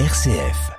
RCF.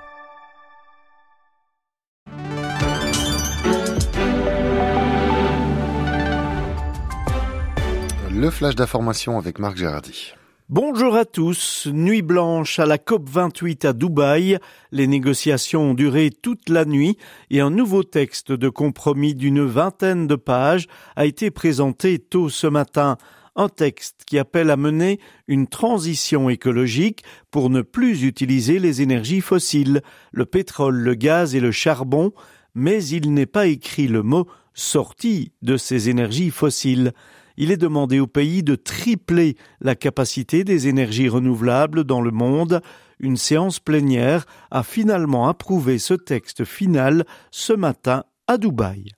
Le flash d'information avec Marc Gérardi. Bonjour à tous. Nuit blanche à la COP28 à Dubaï. Les négociations ont duré toute la nuit et un nouveau texte de compromis d'une vingtaine de pages a été présenté tôt ce matin. Un texte qui appelle à mener une transition écologique pour ne plus utiliser les énergies fossiles, le pétrole, le gaz et le charbon, mais il n'est pas écrit le mot sortie de ces énergies fossiles il est demandé au pays de tripler la capacité des énergies renouvelables dans le monde. Une séance plénière a finalement approuvé ce texte final ce matin à Dubaï.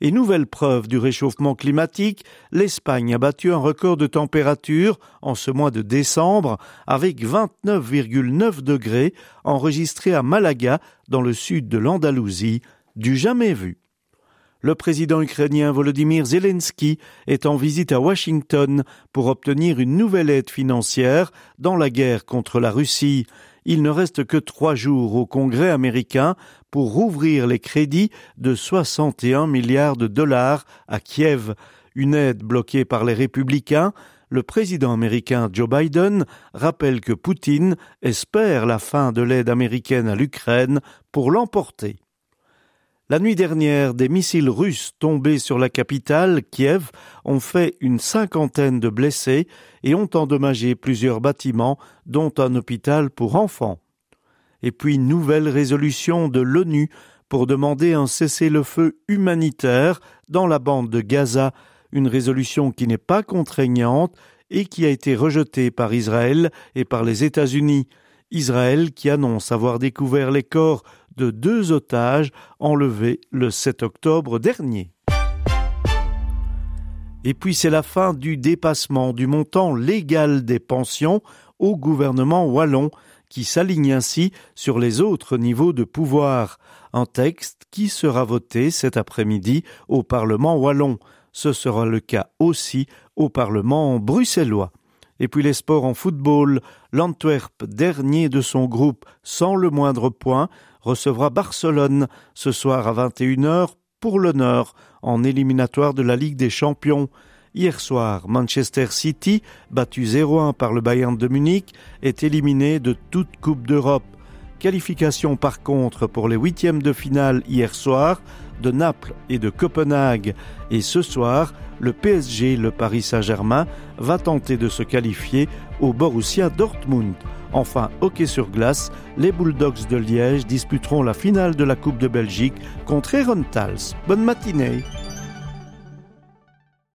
Et nouvelle preuve du réchauffement climatique, l'Espagne a battu un record de température en ce mois de décembre avec 29,9 degrés enregistré à Malaga dans le sud de l'Andalousie, du jamais vu le président ukrainien Volodymyr Zelensky est en visite à Washington pour obtenir une nouvelle aide financière dans la guerre contre la Russie. Il ne reste que trois jours au Congrès américain pour rouvrir les crédits de 61 milliards de dollars à Kiev, une aide bloquée par les républicains. Le président américain Joe Biden rappelle que Poutine espère la fin de l'aide américaine à l'Ukraine pour l'emporter. La nuit dernière, des missiles russes tombés sur la capitale, Kiev, ont fait une cinquantaine de blessés et ont endommagé plusieurs bâtiments, dont un hôpital pour enfants. Et puis, nouvelle résolution de l'ONU pour demander un cessez-le-feu humanitaire dans la bande de Gaza, une résolution qui n'est pas contraignante et qui a été rejetée par Israël et par les États-Unis. Israël qui annonce avoir découvert les corps de deux otages enlevés le 7 octobre dernier. Et puis c'est la fin du dépassement du montant légal des pensions au gouvernement wallon qui s'aligne ainsi sur les autres niveaux de pouvoir. Un texte qui sera voté cet après-midi au Parlement wallon. Ce sera le cas aussi au Parlement bruxellois. Et puis les sports en football, l'Antwerp, dernier de son groupe sans le moindre point, recevra Barcelone ce soir à 21h pour l'honneur en éliminatoire de la Ligue des Champions. Hier soir, Manchester City, battu 0-1 par le Bayern de Munich, est éliminé de toute Coupe d'Europe. Qualification par contre pour les huitièmes de finale hier soir de Naples et de Copenhague. Et ce soir, le PSG, le Paris Saint-Germain, va tenter de se qualifier au Borussia Dortmund. Enfin, hockey sur glace, les Bulldogs de Liège disputeront la finale de la Coupe de Belgique contre Tals. Bonne matinée